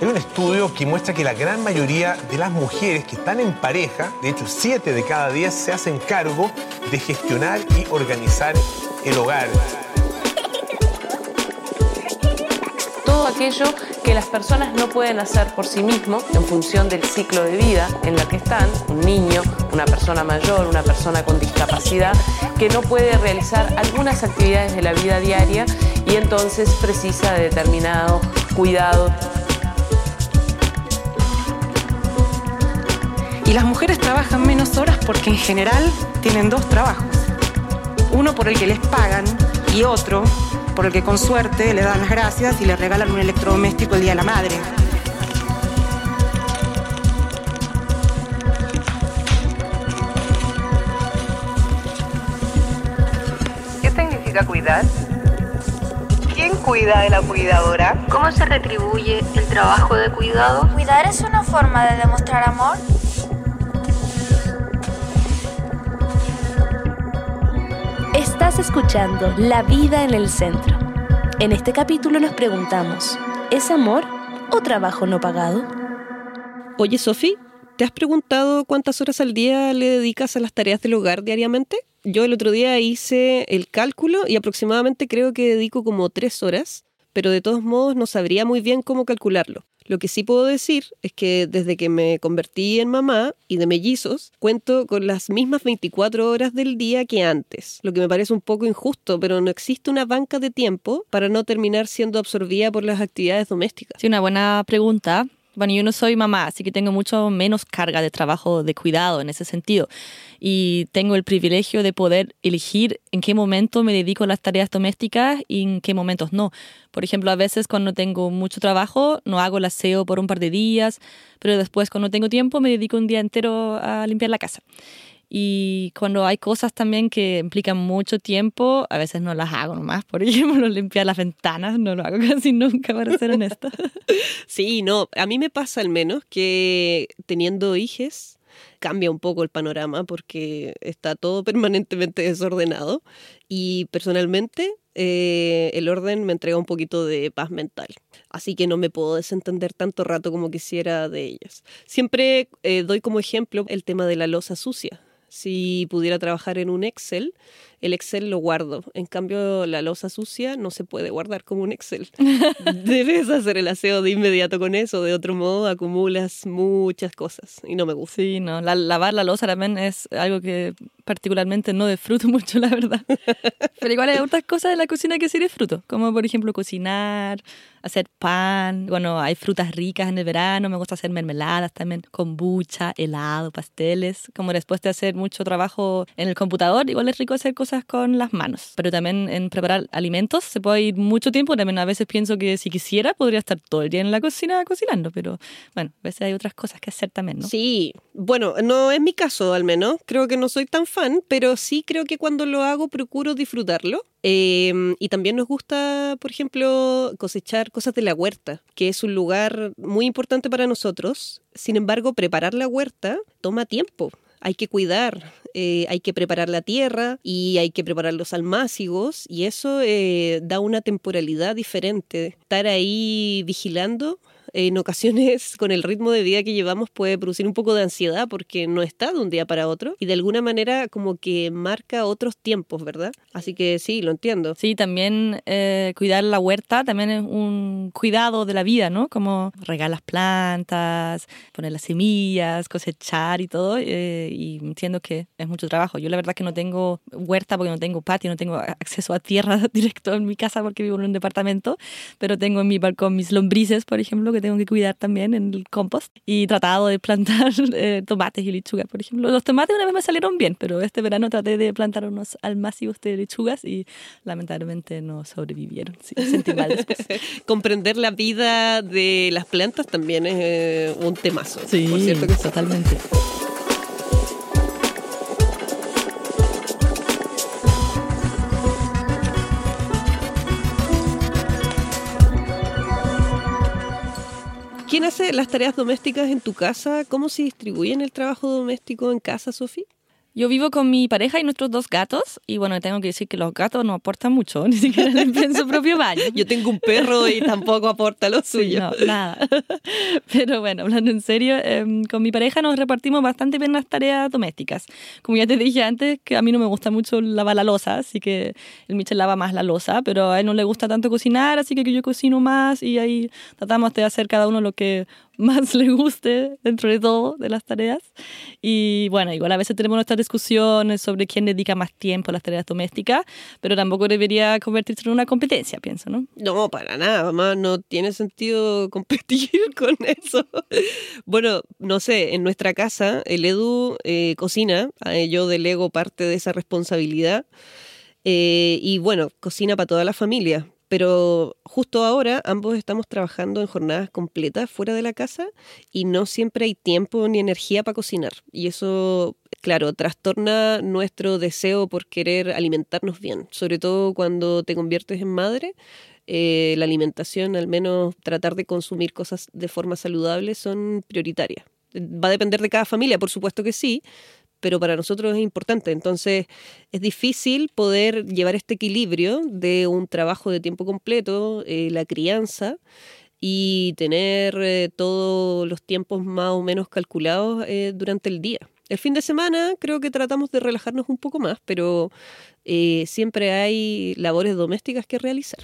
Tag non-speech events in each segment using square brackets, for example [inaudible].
Hay un estudio que muestra que la gran mayoría de las mujeres que están en pareja, de hecho 7 de cada 10 se hacen cargo de gestionar y organizar el hogar. Todo aquello que las personas no pueden hacer por sí mismos en función del ciclo de vida en la que están, un niño, una persona mayor, una persona con discapacidad, que no puede realizar algunas actividades de la vida diaria y entonces precisa de determinado cuidado. Y las mujeres trabajan menos horas porque en general tienen dos trabajos. Uno por el que les pagan y otro por el que con suerte le dan las gracias y le regalan un electrodoméstico el Día de la Madre. ¿Qué significa cuidar? ¿Quién cuida de la cuidadora? ¿Cómo se retribuye el trabajo de cuidado? ¿Cuidar es una forma de demostrar amor? Escuchando La vida en el centro. En este capítulo nos preguntamos, ¿es amor o trabajo no pagado? Oye, Sofi, ¿te has preguntado cuántas horas al día le dedicas a las tareas del hogar diariamente? Yo el otro día hice el cálculo y aproximadamente creo que dedico como tres horas, pero de todos modos no sabría muy bien cómo calcularlo. Lo que sí puedo decir es que desde que me convertí en mamá y de mellizos, cuento con las mismas 24 horas del día que antes, lo que me parece un poco injusto, pero no existe una banca de tiempo para no terminar siendo absorbida por las actividades domésticas. Sí, una buena pregunta. Bueno, yo no soy mamá, así que tengo mucho menos carga de trabajo de cuidado en ese sentido. Y tengo el privilegio de poder elegir en qué momento me dedico a las tareas domésticas y en qué momentos no. Por ejemplo, a veces cuando tengo mucho trabajo no hago el aseo por un par de días, pero después cuando tengo tiempo me dedico un día entero a limpiar la casa. Y cuando hay cosas también que implican mucho tiempo, a veces no las hago nomás. Por [laughs] ejemplo, limpiar las ventanas, no lo hago [laughs] casi nunca, para ser honesta. [laughs] Sí, no, a mí me pasa al menos que teniendo hijos cambia un poco el panorama porque está todo permanentemente desordenado y personalmente eh, el orden me entrega un poquito de paz mental. Así que no me puedo desentender tanto rato como quisiera de ellas. Siempre eh, doy como ejemplo el tema de la losa sucia. Si pudiera trabajar en un Excel, el Excel lo guardo. En cambio, la losa sucia no se puede guardar como un Excel. [laughs] Debes hacer el aseo de inmediato con eso. De otro modo, acumulas muchas cosas y no me gusta. Sí, no. La, lavar la losa también es algo que particularmente no disfruto [laughs] mucho, la verdad. Pero igual hay otras cosas de la cocina que sí disfruto, como por ejemplo cocinar, hacer pan. Bueno, hay frutas ricas en el verano, me gusta hacer mermeladas también, kombucha, helado, pasteles. Como después de hacer mucho trabajo en el computador, igual es rico hacer cosas con las manos. Pero también en preparar alimentos se puede ir mucho tiempo. También a veces pienso que si quisiera podría estar todo el día en la cocina cocinando, pero bueno, a veces hay otras cosas que hacer también, ¿no? Sí, bueno, no es mi caso al menos. Creo que no soy tan fan, pero sí creo que cuando lo hago procuro disfrutarlo. Eh, y también nos gusta, por ejemplo, cosechar cosas de la huerta, que es un lugar muy importante para nosotros. Sin embargo, preparar la huerta toma tiempo. Hay que cuidar, eh, hay que preparar la tierra y hay que preparar los almácigos y eso eh, da una temporalidad diferente. Estar ahí vigilando en ocasiones con el ritmo de vida que llevamos puede producir un poco de ansiedad porque no está de un día para otro y de alguna manera como que marca otros tiempos, ¿verdad? Así que sí, lo entiendo. Sí, también eh, cuidar la huerta también es un cuidado de la vida, ¿no? Como regar las plantas, poner las semillas, cosechar y todo. Eh, y entiendo que es mucho trabajo. Yo la verdad que no tengo huerta porque no tengo patio, no tengo acceso a tierra [laughs] directo en mi casa porque vivo en un departamento, pero tengo en mi balcón mis lombrices, por ejemplo, que tengo que cuidar también en el compost. Y he tratado de plantar [laughs] eh, tomates y lechugas, por ejemplo. Los tomates una vez me salieron bien, pero este verano traté de plantar unos almácigos de lechugas y lamentablemente no sobrevivieron. Sí, sentí mal después. [laughs] Comprender la vida de las plantas también es eh, un temazo. Sí, por cierto que sí. totalmente. Hace las tareas domésticas en tu casa? ¿Cómo se distribuyen el trabajo doméstico en casa, Sofi? Yo vivo con mi pareja y nuestros dos gatos y bueno, tengo que decir que los gatos no aportan mucho, [laughs] ni siquiera limpian su [laughs] propio baño. Yo tengo un perro y [laughs] tampoco aporta lo suyo. no, nada. Pero bueno, hablando en serio, em, con mi pareja nos repartimos bastante bien las tareas domésticas. Como ya te dije antes, que a mí no me gusta mucho lavar la losa, así que el Michel lava más la losa, pero a él no le gusta tanto cocinar, así que yo cocino más y ahí tratamos de hacer cada uno lo que más le guste dentro de todo de las tareas. Y bueno, igual a veces tenemos nuestras discusiones sobre quién dedica más tiempo a las tareas domésticas, pero tampoco debería convertirse en una competencia, pienso, ¿no? No, para nada, mamá, no tiene sentido [laughs] competir con eso. Bueno, no sé, en nuestra casa el Edu eh, cocina, yo delego parte de esa responsabilidad. Eh, y bueno, cocina para toda la familia, pero justo ahora ambos estamos trabajando en jornadas completas fuera de la casa y no siempre hay tiempo ni energía para cocinar. Y eso, claro, trastorna nuestro deseo por querer alimentarnos bien, sobre todo cuando te conviertes en madre. Eh, la alimentación, al menos tratar de consumir cosas de forma saludable, son prioritarias. Va a depender de cada familia, por supuesto que sí, pero para nosotros es importante. Entonces es difícil poder llevar este equilibrio de un trabajo de tiempo completo, eh, la crianza, y tener eh, todos los tiempos más o menos calculados eh, durante el día. El fin de semana creo que tratamos de relajarnos un poco más, pero siempre hay labores domésticas que realizar.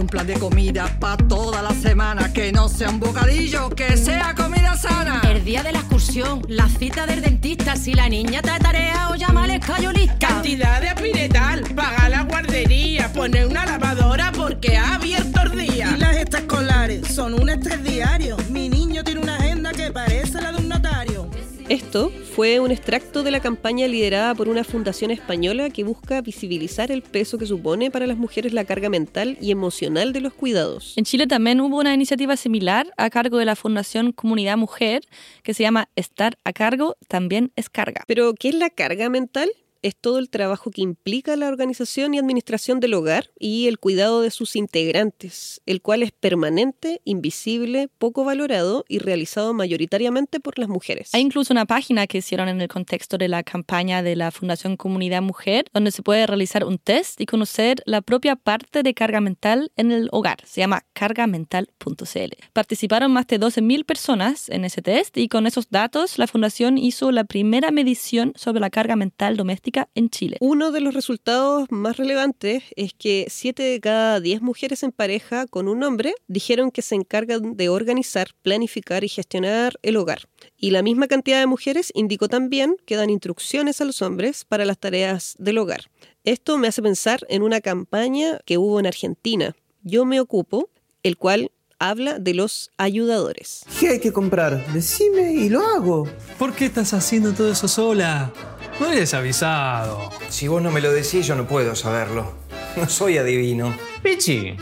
Un plan de comida para toda la semana. Que no sea un bocadillo, que sea comida sana. El día de la excursión, la cita del dentista. Si la niña trae tarea o llama al escayolista. Cantidad de apiretal, pagar la guardería, poner una lavadora porque ha abierto el día. Y las escolares son un estrés diario. Mi niño tiene una agenda que parece la de un notario. Esto fue un extracto de la campaña liderada por una fundación española que busca visibilizar el peso que supone para las mujeres la carga mental y emocional de los cuidados. En Chile también hubo una iniciativa similar a cargo de la Fundación Comunidad Mujer que se llama Estar a cargo también es carga. Pero, ¿qué es la carga mental? Es todo el trabajo que implica la organización y administración del hogar y el cuidado de sus integrantes, el cual es permanente, invisible, poco valorado y realizado mayoritariamente por las mujeres. Hay incluso una página que hicieron en el contexto de la campaña de la Fundación Comunidad Mujer, donde se puede realizar un test y conocer la propia parte de carga mental en el hogar. Se llama cargamental.cl. Participaron más de 12.000 personas en ese test y con esos datos la Fundación hizo la primera medición sobre la carga mental doméstica en Chile. Uno de los resultados más relevantes es que 7 de cada 10 mujeres en pareja con un hombre dijeron que se encargan de organizar, planificar y gestionar el hogar. Y la misma cantidad de mujeres indicó también que dan instrucciones a los hombres para las tareas del hogar. Esto me hace pensar en una campaña que hubo en Argentina. Yo me ocupo, el cual habla de los ayudadores. ¿Qué hay que comprar? Decime y lo hago. ¿Por qué estás haciendo todo eso sola? No eres avisado. Si vos no me lo decís, yo no puedo saberlo. No soy adivino. Pichi,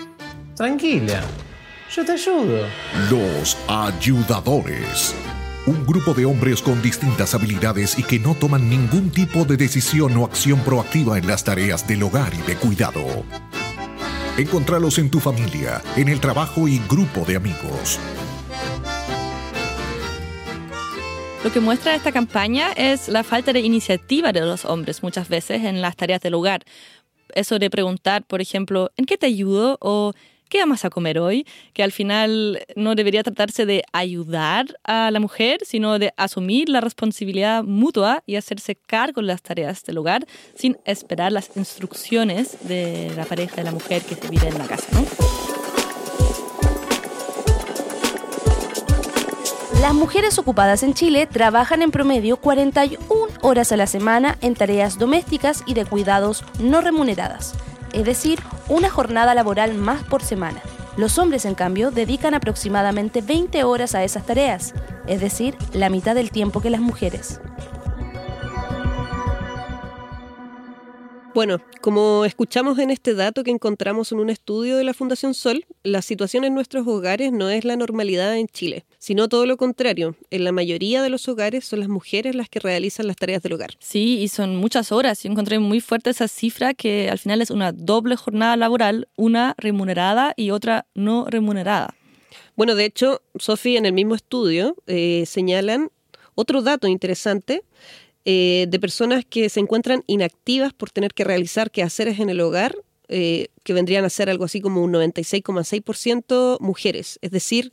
tranquila. Yo te ayudo. Los ayudadores. Un grupo de hombres con distintas habilidades y que no toman ningún tipo de decisión o acción proactiva en las tareas del hogar y de cuidado. Encontralos en tu familia, en el trabajo y grupo de amigos. Lo que muestra esta campaña es la falta de iniciativa de los hombres muchas veces en las tareas del hogar. Eso de preguntar, por ejemplo, ¿en qué te ayudo? o ¿qué vamos a comer hoy? Que al final no debería tratarse de ayudar a la mujer, sino de asumir la responsabilidad mutua y hacerse cargo de las tareas del hogar sin esperar las instrucciones de la pareja de la mujer que vive en la casa. Las mujeres ocupadas en Chile trabajan en promedio 41 horas a la semana en tareas domésticas y de cuidados no remuneradas, es decir, una jornada laboral más por semana. Los hombres, en cambio, dedican aproximadamente 20 horas a esas tareas, es decir, la mitad del tiempo que las mujeres. Bueno, como escuchamos en este dato que encontramos en un estudio de la Fundación Sol, la situación en nuestros hogares no es la normalidad en Chile, sino todo lo contrario. En la mayoría de los hogares son las mujeres las que realizan las tareas del hogar. Sí, y son muchas horas. Yo encontré muy fuerte esa cifra que al final es una doble jornada laboral, una remunerada y otra no remunerada. Bueno, de hecho, Sofi, en el mismo estudio eh, señalan otro dato interesante eh, de personas que se encuentran inactivas por tener que realizar quehaceres en el hogar, eh, que vendrían a ser algo así como un 96,6% mujeres. Es decir,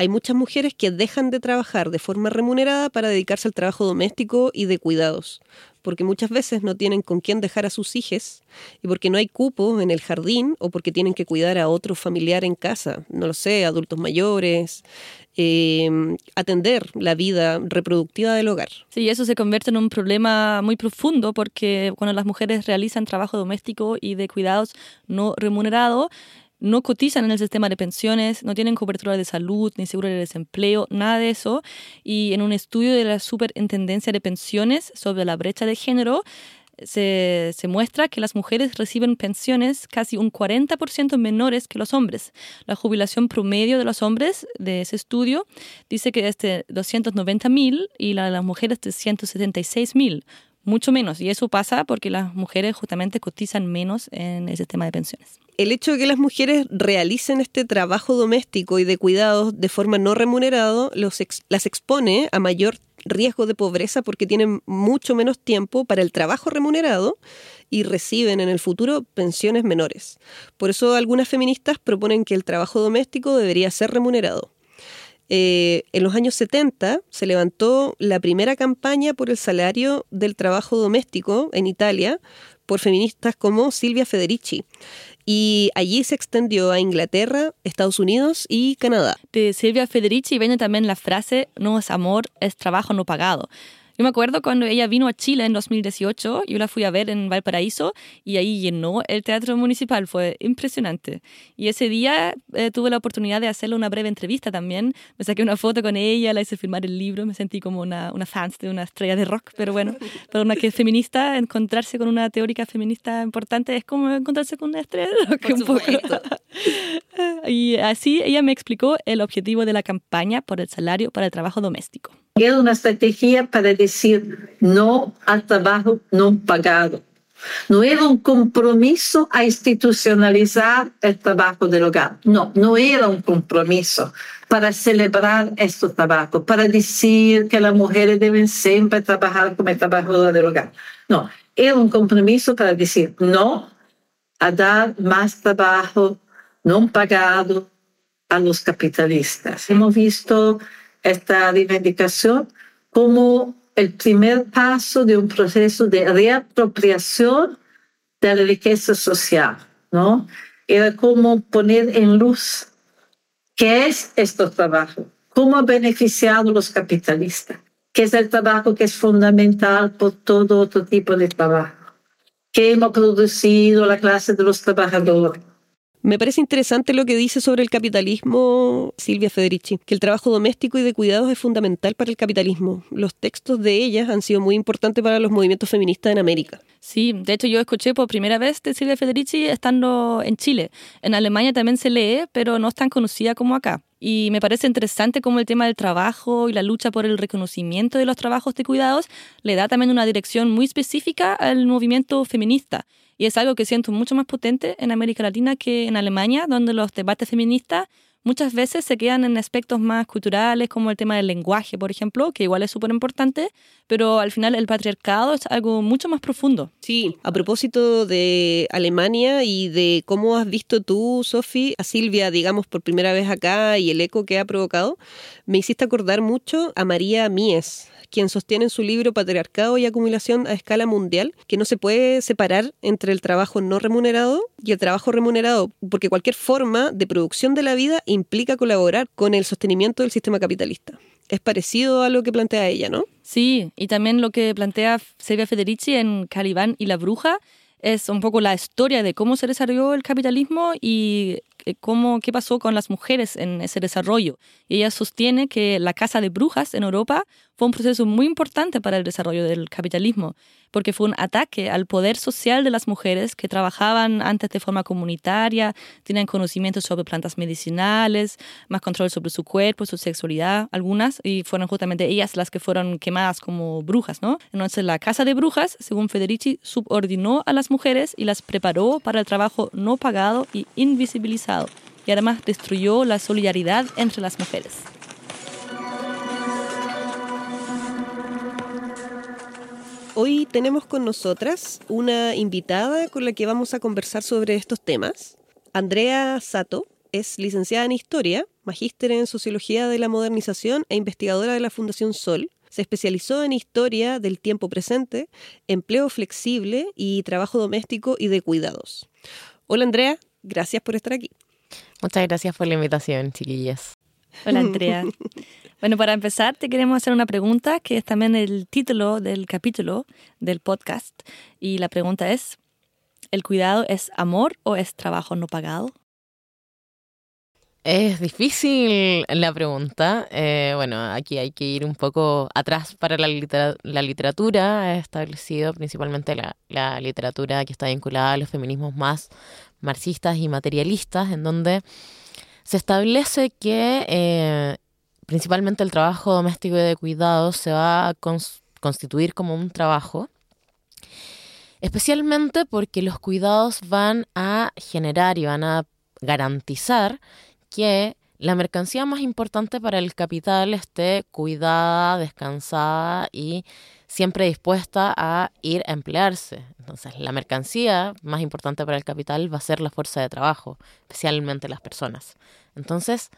hay muchas mujeres que dejan de trabajar de forma remunerada para dedicarse al trabajo doméstico y de cuidados, porque muchas veces no tienen con quién dejar a sus hijos y porque no hay cupo en el jardín o porque tienen que cuidar a otro familiar en casa, no lo sé, adultos mayores, eh, atender la vida reproductiva del hogar. Sí, eso se convierte en un problema muy profundo porque cuando las mujeres realizan trabajo doméstico y de cuidados no remunerado, no cotizan en el sistema de pensiones, no tienen cobertura de salud, ni seguro de desempleo, nada de eso. Y en un estudio de la Superintendencia de Pensiones sobre la brecha de género, se, muestra que las mujeres reciben pensiones casi un 40% menores que los hombres. La jubilación promedio de los hombres de ese estudio dice que es de 290 mil y la de las mujeres de 176 mil, mucho menos. Y eso pasa porque las mujeres justamente cotizan menos en el sistema de pensiones. El hecho de que las mujeres realicen este trabajo doméstico y de cuidados de forma no ex, las expone a mayor riesgo de pobreza porque tienen mucho menos tiempo para el trabajo remunerado y reciben en el futuro pensiones menores. Por eso algunas feministas proponen que el trabajo doméstico debería ser remunerado. Eh, en los años 70 se levantó la primera campaña por el salario del trabajo doméstico en Italia por feministas como Silvia Federici. Y allí se extendió a Inglaterra, Estados Unidos y Canadá. De Silvia Federici viene también la frase no es amor, es trabajo no pagado. Yo me acuerdo cuando ella vino a Chile en 2018, yo la fui a ver en Valparaíso y ahí llenó el teatro municipal, fue impresionante. Y ese día eh, tuve la oportunidad de hacerle una breve entrevista también, me saqué una foto con ella, la hice filmar el libro, me sentí como una, una fan de una estrella de rock, pero bueno, [laughs] para una que es feminista, encontrarse con una teórica feminista importante es como encontrarse con una estrella de rock. un poco. [laughs] y así ella me explicó el objetivo de la campaña por el salario para el trabajo doméstico. Era una estrategia para decir no al trabajo no pagado. No era un compromiso a institucionalizar el trabajo del hogar. No, no era un compromiso para celebrar este trabajo, para decir que las mujeres deben siempre trabajar como trabajadoras del hogar. No, era un compromiso para decir no a dar más trabajo no pagado a los capitalistas. Hemos visto esta reivindicación como el primer paso de un proceso de reapropiación de la riqueza social, ¿no? Era como poner en luz qué es este trabajo, cómo ha beneficiado a los capitalistas, qué es el trabajo que es fundamental por todo otro tipo de trabajo, qué hemos producido la clase de los trabajadores, me parece interesante lo que dice sobre el capitalismo Silvia Federici, que el trabajo doméstico y de cuidados es fundamental para el capitalismo. Los textos de ellas han sido muy importantes para los movimientos feministas en América. Sí, de hecho yo escuché por primera vez de Silvia Federici estando en Chile. En Alemania también se lee, pero no es tan conocida como acá. Y me parece interesante cómo el tema del trabajo y la lucha por el reconocimiento de los trabajos de cuidados le da también una dirección muy específica al movimiento feminista. Y es algo que siento mucho más potente en América Latina que en Alemania, donde los debates feministas muchas veces se quedan en aspectos más culturales, como el tema del lenguaje, por ejemplo, que igual es súper importante, pero al final el patriarcado es algo mucho más profundo. Sí, a propósito de Alemania y de cómo has visto tú, Sofi, a Silvia, digamos, por primera vez acá y el eco que ha provocado, me hiciste acordar mucho a María Mies, quien sostiene en su libro Patriarcado y Acumulación a escala mundial que no se puede separar entre el trabajo no remunerado y el trabajo remunerado, porque cualquier forma de producción de la vida implica colaborar con el sostenimiento del sistema capitalista. Es parecido a lo que plantea ella, ¿no? Sí, y también lo que plantea Silvia Federici en Calibán y la Bruja es un poco la historia de cómo se desarrolló el capitalismo y cómo, qué pasó con las mujeres en ese desarrollo. Y ella sostiene que la casa de brujas en Europa fue un proceso muy importante para el desarrollo del capitalismo. Porque fue un ataque al poder social de las mujeres que trabajaban antes de forma comunitaria, tenían conocimientos sobre plantas medicinales, más control sobre su cuerpo, su sexualidad, algunas, y fueron justamente ellas las que fueron quemadas como brujas, ¿no? Entonces la Casa de Brujas, según Federici, subordinó a las mujeres y las preparó para el trabajo no pagado y invisibilizado, y además destruyó la solidaridad entre las mujeres. Hoy tenemos con nosotras una invitada con la que vamos a conversar sobre estos temas. Andrea Sato es licenciada en Historia, magíster en Sociología de la Modernización e investigadora de la Fundación Sol. Se especializó en Historia del tiempo presente, empleo flexible y trabajo doméstico y de cuidados. Hola Andrea, gracias por estar aquí. Muchas gracias por la invitación, chiquillas. Hola Andrea. [laughs] Bueno, para empezar, te queremos hacer una pregunta que es también el título del capítulo del podcast. Y la pregunta es, ¿el cuidado es amor o es trabajo no pagado? Es difícil la pregunta. Eh, bueno, aquí hay que ir un poco atrás para la, la literatura. He establecido principalmente la, la, literatura que está vinculada a los feminismos más marxistas y materialistas, en donde se establece que eh, principalmente el trabajo doméstico y de cuidado se va a constituir como un trabajo, especialmente porque los cuidados van a generar y van a garantizar que la mercancía más importante para el capital esté cuidada, descansada y siempre dispuesta a ir a emplearse. Entonces, la mercancía más importante para el capital va a ser la fuerza de trabajo, especialmente las personas. Entonces,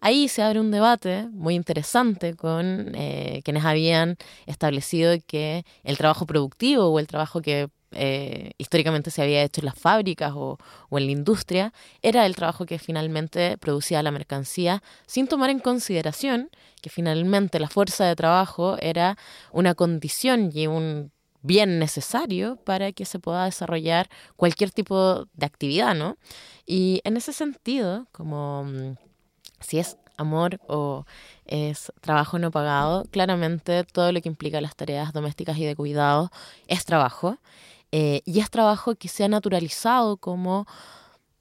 ahí se abre un debate muy interesante con eh, quienes habían establecido que el trabajo productivo o el trabajo que eh, históricamente se había hecho en las fábricas o, o, en la industria era el trabajo que finalmente producía la mercancía sin tomar en consideración que finalmente la fuerza de trabajo era una condición y un bien necesario para que se pueda desarrollar cualquier tipo de actividad, ¿no? Y en ese sentido, como mm, si es amor o es trabajo no pagado, claramente todo lo que implica las tareas domésticas y de cuidado es trabajo. Eh, y es trabajo que se ha naturalizado como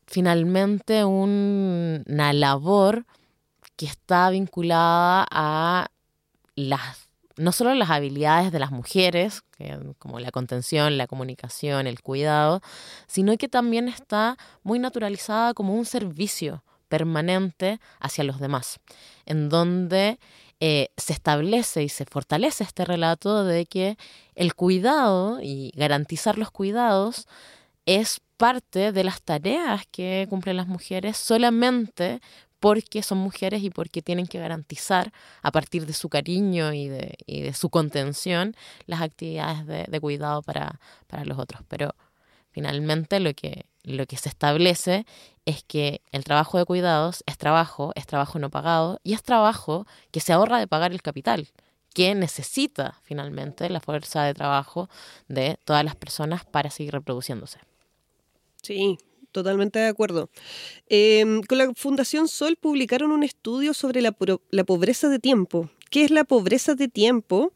finalmente una labor que está vinculada a las no solo las habilidades de las mujeres, como la contención, la comunicación, el cuidado, sino que también está muy naturalizada como un servicio permanente hacia los demás, en donde eh, se establece y se fortalece este relato de que el cuidado y garantizar los cuidados es parte de las tareas que cumplen las mujeres solamente porque son mujeres y porque tienen que garantizar a partir de su cariño y de, su contención las actividades de, cuidado para los otros. Pero finalmente lo que, lo que se establece es que el trabajo de cuidados es trabajo, es trabajo no pagado y es trabajo que se ahorra de pagar el capital, que necesita finalmente la fuerza de trabajo de todas las personas para seguir reproduciéndose. Sí, totalmente de acuerdo. Eh, con la Fundación Sol publicaron un estudio sobre la, la pobreza de tiempo. ¿Qué es la pobreza de tiempo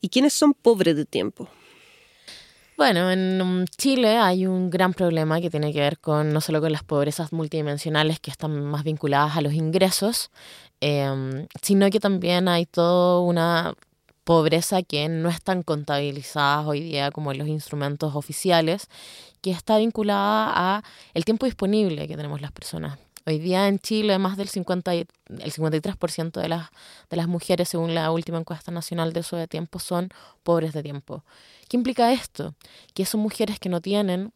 y quiénes son pobres de tiempo? Bueno, en Chile hay un gran problema que tiene que ver con no solo con las pobrezas multidimensionales que están más vinculadas a los ingresos, eh, sino que también hay toda una pobreza que no están contabilizadas hoy día como en los instrumentos oficiales, que está vinculada a el tiempo disponible que tenemos las personas. Hoy día en Chile más del 50 el 53% de las, de las mujeres, según la última encuesta nacional de uso de tiempo, son pobres de tiempo. ¿Qué implica esto? Que son mujeres que no tienen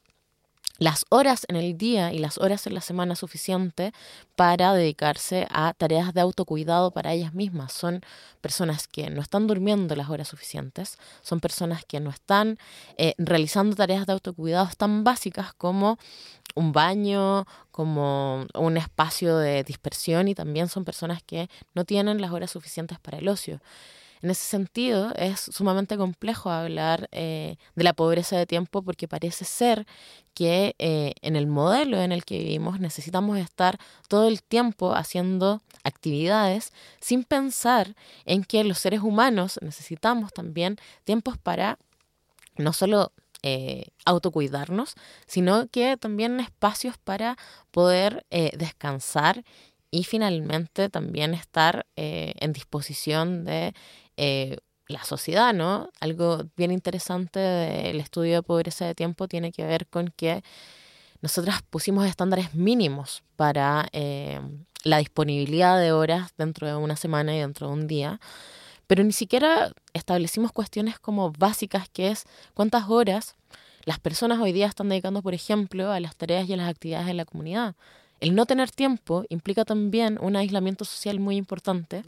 las horas en el día y las horas en la semana suficiente para dedicarse a tareas de autocuidado para ellas mismas. Son personas que no están durmiendo las horas suficientes, son personas que no están eh, realizando tareas de autocuidado tan básicas como un baño, como un espacio de dispersión y también son personas que no tienen las horas suficientes para el ocio. En ese sentido, es sumamente complejo hablar eh, de la pobreza de tiempo porque parece ser que eh, en el modelo en el que vivimos necesitamos estar todo el tiempo haciendo actividades sin pensar en que los seres humanos necesitamos también tiempos para no solo eh, autocuidarnos, sino que también espacios para poder descansar y finalmente también estar eh, en disposición de eh, la sociedad, ¿no? Algo bien interesante del estudio de pobreza de tiempo tiene que ver con que nosotras pusimos estándares mínimos para eh, la disponibilidad de horas dentro de una semana y dentro de un día, pero ni siquiera establecimos cuestiones como básicas, que es cuántas horas las personas hoy día están dedicando, por ejemplo, a las tareas y a las actividades de la comunidad. El no tener tiempo implica también un aislamiento social muy importante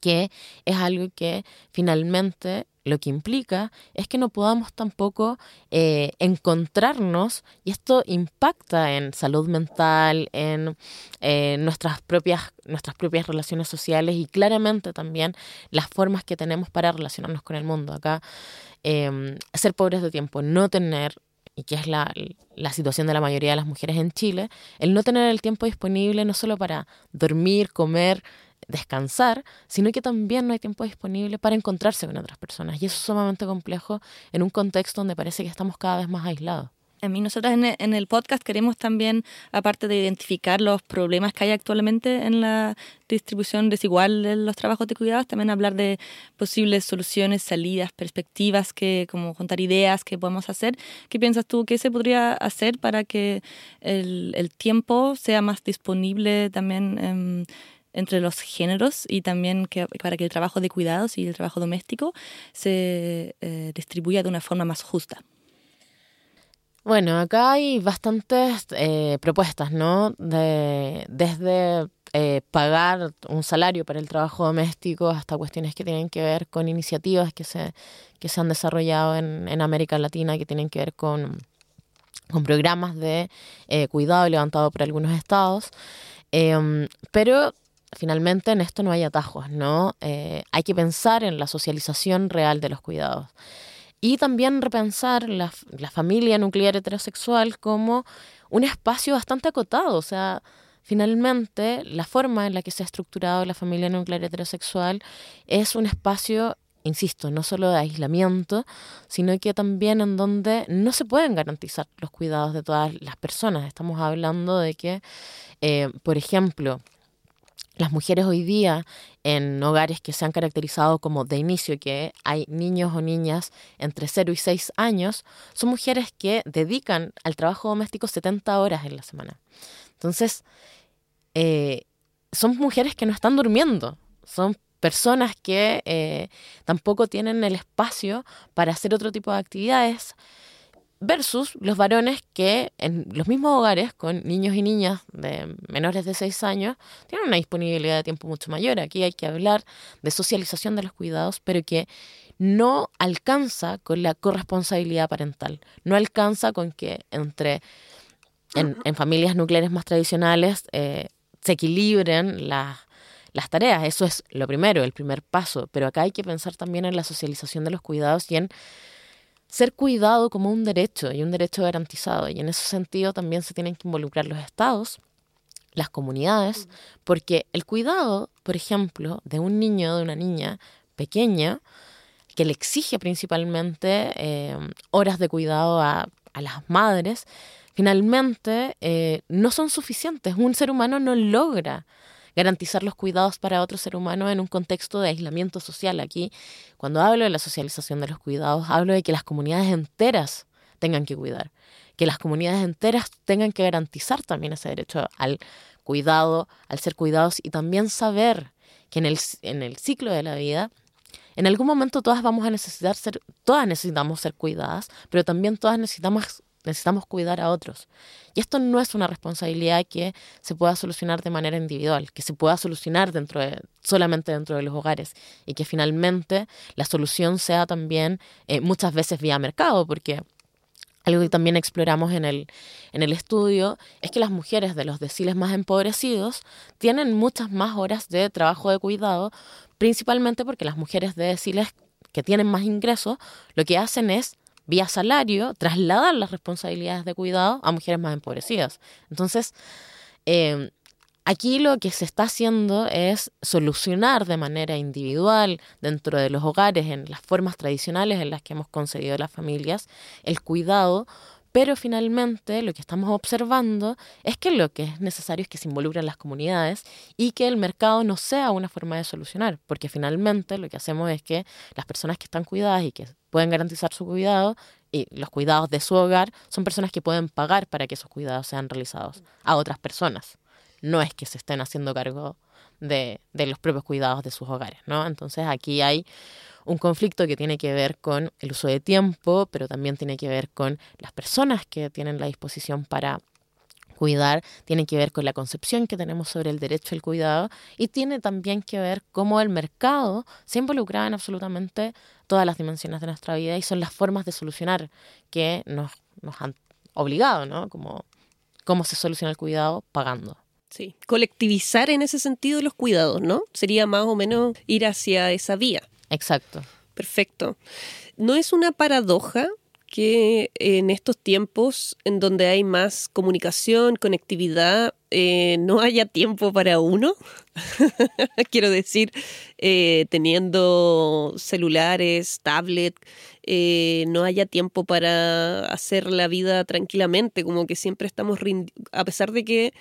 que es algo que finalmente lo que implica es que no podamos tampoco eh, encontrarnos y esto impacta en salud mental, en eh, nuestras, propias, nuestras propias relaciones sociales y claramente también las formas que tenemos para relacionarnos con el mundo. Acá, eh, ser pobres de tiempo, no tener y que es la, la, situación de la mayoría de las mujeres en Chile, el no tener el tiempo disponible no solo para dormir, comer, descansar, sino que también no hay tiempo disponible para encontrarse con otras personas. Y eso es sumamente complejo en un contexto donde parece que estamos cada vez más aislados. Mí nosotros en el podcast queremos también, aparte de identificar los problemas que hay actualmente en la distribución desigual de los trabajos de cuidados, también hablar de posibles soluciones, salidas, perspectivas, que como contar ideas que podemos hacer. ¿Qué piensas tú que se podría hacer para que el, tiempo sea más disponible también? en entre los géneros y también para que el trabajo de cuidados y el trabajo doméstico se eh, distribuya de una forma más justa. Bueno, acá hay bastantes eh, propuestas, ¿no? De, desde eh, pagar un salario para el trabajo doméstico hasta cuestiones que tienen que ver con iniciativas que se, que se han desarrollado en, en América Latina, que tienen que ver con, con programas de eh, cuidado levantado por algunos estados. Em, pero finalmente en esto no hay atajos, ¿no? Eh, hay que pensar en la socialización real de los cuidados. Y también repensar la, la, familia nuclear heterosexual como un espacio bastante acotado. O sea, finalmente la forma en la que se ha estructurado la familia nuclear heterosexual es un espacio, insisto, no solo de aislamiento, sino que también en donde no se pueden garantizar los cuidados de todas las personas. Estamos hablando de que, eh, por ejemplo, las mujeres hoy día en hogares que se han caracterizado como de inicio, que hay niños o niñas entre 0 y 6 años, son mujeres que dedican al trabajo doméstico 70 horas en la semana. Entonces, eh, son mujeres que no están durmiendo, son personas que eh, tampoco tienen el espacio para hacer otro tipo de actividades versus los varones que en los mismos hogares con niños y niñas de menores de 6 años tienen una disponibilidad de tiempo mucho mayor. Aquí hay que hablar de socialización de los cuidados, pero que no alcanza con la corresponsabilidad parental, no alcanza con que entre en, familias nucleares más tradicionales eh, se equilibren las las tareas. Eso es lo primero, el primer paso. Pero acá hay que pensar también en la socialización de los cuidados y en ser cuidado como un derecho y un derecho garantizado. Y en ese sentido también se tienen que involucrar los estados, las comunidades, porque el cuidado, por ejemplo, de un niño o de una niña pequeña, que le exige principalmente eh, horas de cuidado a, a las madres, finalmente eh, no son suficientes. Un ser humano no logra garantizar los cuidados para otro ser humano en un contexto de aislamiento social. Aquí, cuando hablo de la socialización de los cuidados, hablo de que las comunidades enteras tengan que cuidar, que las comunidades enteras tengan que garantizar también ese derecho al cuidado, al ser cuidados y también saber que en el, en el ciclo de la vida en algún momento todas vamos a necesitar ser, todas necesitamos ser cuidadas, pero también todas necesitamos necesitamos cuidar a otros. Y esto no es una responsabilidad que se pueda solucionar de manera individual, que se pueda solucionar dentro de, solamente dentro de los hogares y que finalmente la solución sea también eh, muchas veces vía mercado, porque algo que también exploramos en el, en el estudio es que las mujeres de los deciles más empobrecidos tienen muchas más horas de trabajo de cuidado, principalmente porque las mujeres de deciles que tienen más ingresos lo que hacen es vía salario, trasladar las responsabilidades de cuidado a mujeres más empobrecidas. Entonces, eh, Aquí lo que se está haciendo es solucionar de manera individual dentro de los hogares, en las formas tradicionales en las que hemos concebido las familias, el cuidado, pero finalmente lo que estamos observando es que lo que es necesario es que se involucren las comunidades y que el mercado no sea una forma de solucionar, porque finalmente lo que hacemos es que las personas que están cuidadas y que pueden garantizar su cuidado y los cuidados de su hogar son personas que pueden pagar para que esos cuidados sean realizados a otras personas no es que se estén haciendo cargo de, de, los propios cuidados de sus hogares, ¿no? Entonces aquí hay un conflicto que tiene que ver con el uso de tiempo, pero también tiene que ver con las personas que tienen la disposición para cuidar, tiene que ver con la concepción que tenemos sobre el derecho al cuidado y tiene también que ver cómo el mercado se involucra en absolutamente todas las dimensiones de nuestra vida y son las formas de solucionar que nos, nos han obligado, ¿no? Como cómo se soluciona el cuidado pagando. Sí, colectivizar en ese sentido los cuidados, ¿no? Sería más o menos ir hacia esa vía. Exacto. Perfecto. ¿No es una paradoja que en estos tiempos en donde hay más comunicación, conectividad, eh, no haya tiempo para uno? [laughs] Quiero decir, eh, teniendo celulares, tablet, eh, no haya tiempo para hacer la vida tranquilamente, como que siempre estamos, a pesar de que,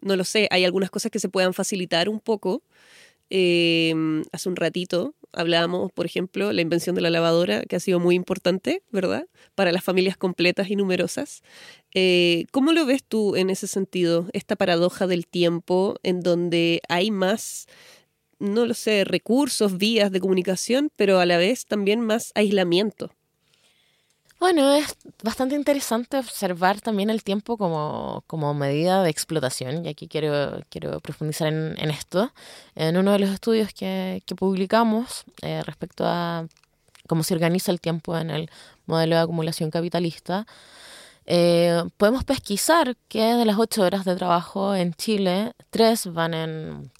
no lo sé, hay algunas cosas que se puedan facilitar un poco. Hace un ratito hablábamos, por ejemplo, la invención de la lavadora, que ha sido muy importante, ¿verdad? Para las familias completas y numerosas. Eh, ¿Cómo lo ves tú en ese sentido, esta paradoja del tiempo en donde hay más, no lo sé, recursos, vías de comunicación, pero a la vez también más aislamiento? Bueno, es bastante interesante observar también el tiempo como, como medida de explotación, y aquí quiero, quiero profundizar en, esto. En uno de los estudios que, que publicamos eh, respecto a cómo se organiza el tiempo en el modelo de acumulación capitalista, eh, podemos pesquisar que de las ocho horas de trabajo en Chile, tres van en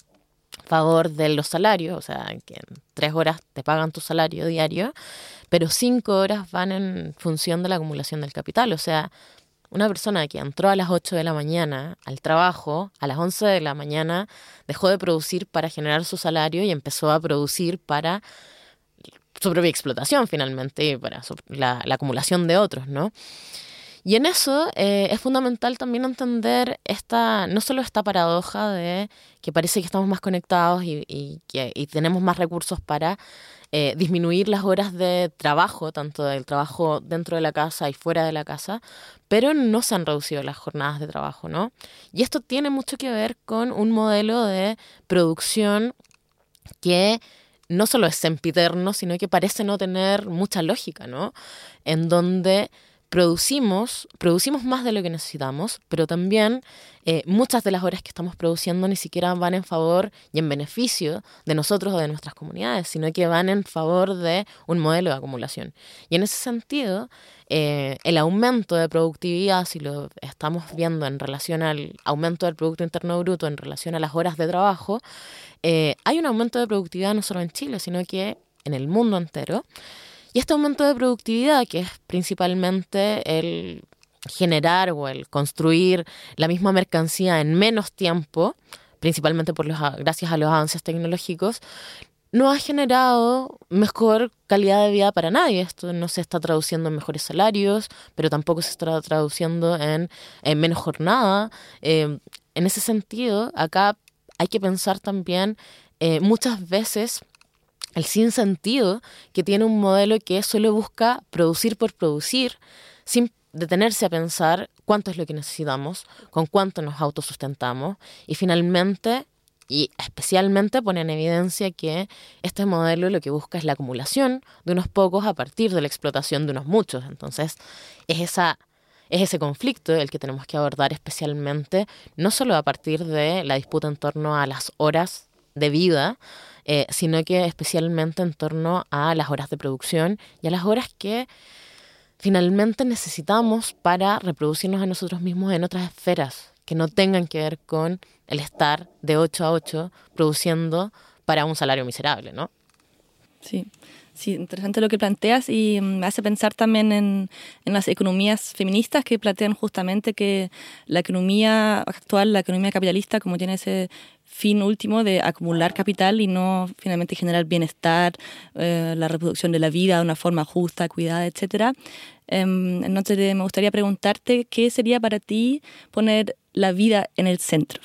favor de los salarios, o sea, que tres horas te pagan tu salario diario, pero cinco horas van en función de la acumulación del capital. O sea, una persona que entró a las 8 de la mañana al trabajo, a las 11 de la mañana dejó de producir para generar su salario y empezó a producir para su propia explotación finalmente, para la, la acumulación de otros, ¿no? Y en eso eh, es fundamental también entender esta, no solo esta paradoja de que parece que estamos más conectados y, y tenemos más recursos para eh, disminuir las horas de trabajo, tanto del trabajo dentro de la casa y fuera de la casa, pero no se han reducido las jornadas de trabajo, ¿no? Y esto tiene mucho que ver con un modelo de producción que no solo es sempiterno, sino que parece no tener mucha lógica, ¿no? En donde producimos, producimos más de lo que necesitamos, pero también eh, muchas de las horas que estamos produciendo ni siquiera van en favor y en beneficio de nosotros o de nuestras comunidades, sino que van en favor de un modelo de acumulación. Y en ese sentido, eh, el aumento de productividad, si lo estamos viendo en relación al aumento del Producto Interno Bruto, en relación a las horas de trabajo, eh, hay un aumento de productividad no solo en Chile, sino que en el mundo entero. Este aumento de productividad, que es principalmente el generar o el construir la misma mercancía en menos tiempo, principalmente por los, gracias a los avances tecnológicos, no ha generado mejor calidad de vida para nadie. Esto no se está traduciendo en mejores salarios, pero tampoco se está traduciendo en, menos jornada. Eh, en ese sentido, acá hay que pensar también eh, muchas veces el sinsentido que tiene un modelo que solo busca producir por producir, sin detenerse a pensar cuánto es lo que necesitamos, con cuánto nos autosustentamos y finalmente y especialmente pone en evidencia que este modelo lo que busca es la acumulación de unos pocos a partir de la explotación de unos muchos. Entonces, es esa es ese conflicto el que tenemos que abordar especialmente, no solo a partir de la disputa en torno a las horas de vida, eh, sino que especialmente en torno a las horas de producción y a las horas que finalmente necesitamos para reproducirnos a nosotros mismos en otras esferas que no tengan que ver con el estar de 8 a 8 produciendo para un salario miserable, ¿no? Sí. Sí, interesante lo que planteas y me hace pensar también en, las economías feministas que plantean justamente que la economía actual, la economía capitalista, como tiene ese fin último de acumular capital y no finalmente generar bienestar, eh, la reproducción de la vida de una forma justa, cuidada, etc. Em, entonces me gustaría preguntarte qué sería para ti poner la vida en el centro.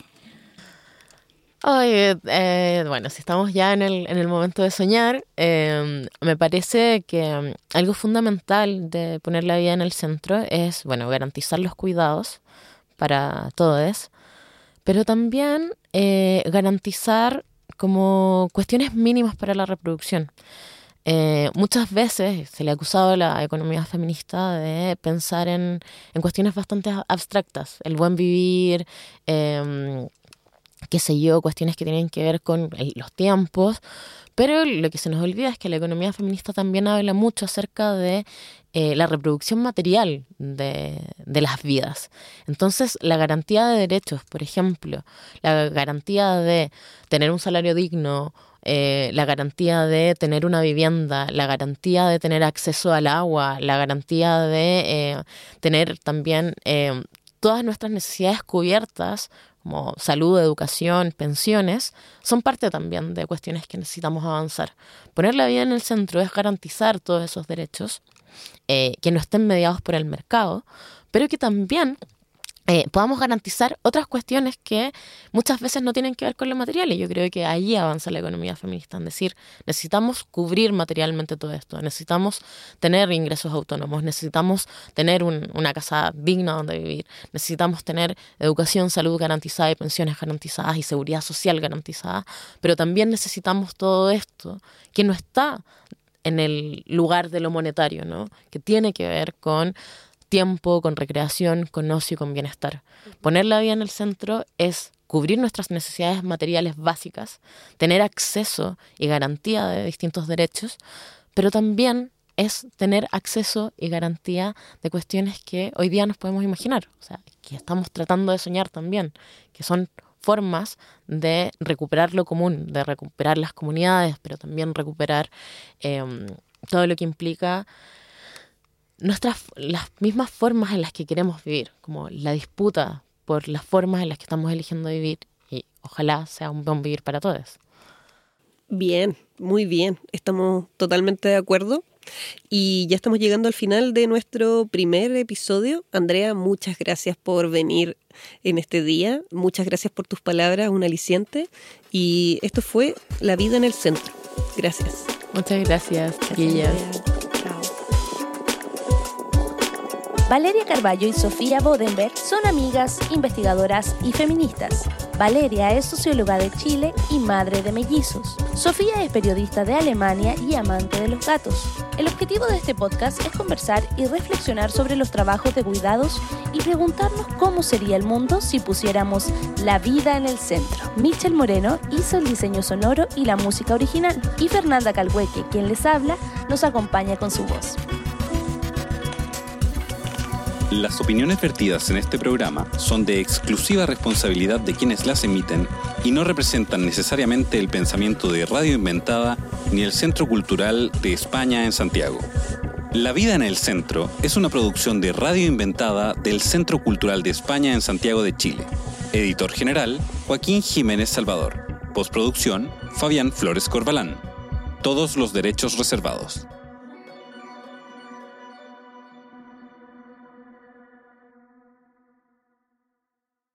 Eh, bueno, si estamos ya en el, en el momento de soñar, em, me parece que em, algo fundamental de poner la vida en el centro es, bueno, garantizar los cuidados para todos, pero también eh, garantizar como cuestiones mínimas para la reproducción. Eh, muchas veces se le ha acusado a la economía feminista de pensar en, en cuestiones bastante abstractas, el buen vivir, eh, qué sé yo, cuestiones que tienen que ver con los tiempos, pero lo que se nos olvida es que la economía feminista también habla mucho acerca de eh, la reproducción material de, las vidas. Entonces, la garantía de derechos, por ejemplo, la garantía de tener un salario digno, eh, la garantía de tener una vivienda, la garantía de tener acceso al agua, la garantía de eh, tener también todas nuestras necesidades cubiertas como salud, educación, pensiones, son parte también de cuestiones que necesitamos avanzar. Poner la vida en el centro es garantizar todos esos derechos, eh, que no estén mediados por el mercado, pero que también eh, podamos garantizar otras cuestiones que muchas veces no tienen que ver con lo material. Y yo creo que ahí avanza la economía feminista, en decir, necesitamos cubrir materialmente todo esto, necesitamos tener ingresos autónomos, necesitamos tener una casa digna donde vivir, necesitamos tener educación, salud garantizada y pensiones garantizadas y seguridad social garantizada, pero también necesitamos todo esto que no está en el lugar de lo monetario, ¿no? que tiene que ver con tiempo, con recreación, con ocio y con bienestar. Poner la vida en el centro es cubrir nuestras necesidades materiales básicas, tener acceso y garantía de distintos derechos, pero también es tener acceso y garantía de cuestiones que hoy día nos podemos imaginar, o sea, que estamos tratando de soñar también, que son formas de recuperar lo común, de recuperar las comunidades, pero también recuperar em, todo lo que implica nuestras las mismas formas en las que queremos vivir, como la disputa por las formas en las que estamos eligiendo vivir y ojalá sea un buen vivir para todos. Bien, muy bien, estamos totalmente de acuerdo. Y ya estamos llegando al final de nuestro primer episodio. Andrea, muchas gracias por venir en este día. Muchas gracias por tus palabras, un aliciente. Y esto fue La vida en el centro. Gracias. Muchas gracias, chiquillas. Valeria Carballo y Sofía Bodenberg son amigas, investigadoras y feministas. Valeria es socióloga de Chile y madre de mellizos. Sofía es periodista de Alemania y amante de los gatos. El objetivo de este podcast es conversar y reflexionar sobre los trabajos de cuidados y preguntarnos cómo sería el mundo si pusiéramos la vida en el centro. Michel Moreno hizo el diseño sonoro y la música original y Fernanda Calhueque, quien les habla, nos acompaña con su voz. Las opiniones vertidas en este programa son de exclusiva responsabilidad de quienes las emiten y no representan necesariamente el pensamiento de Radio Inventada ni el Centro Cultural de España en Santiago. La vida en el centro es una producción de Radio Inventada del Centro Cultural de España en Santiago de Chile. Editor general, Joaquín Jiménez Salvador. Postproducción, Fabián Flores Corbalán. Todos los derechos reservados.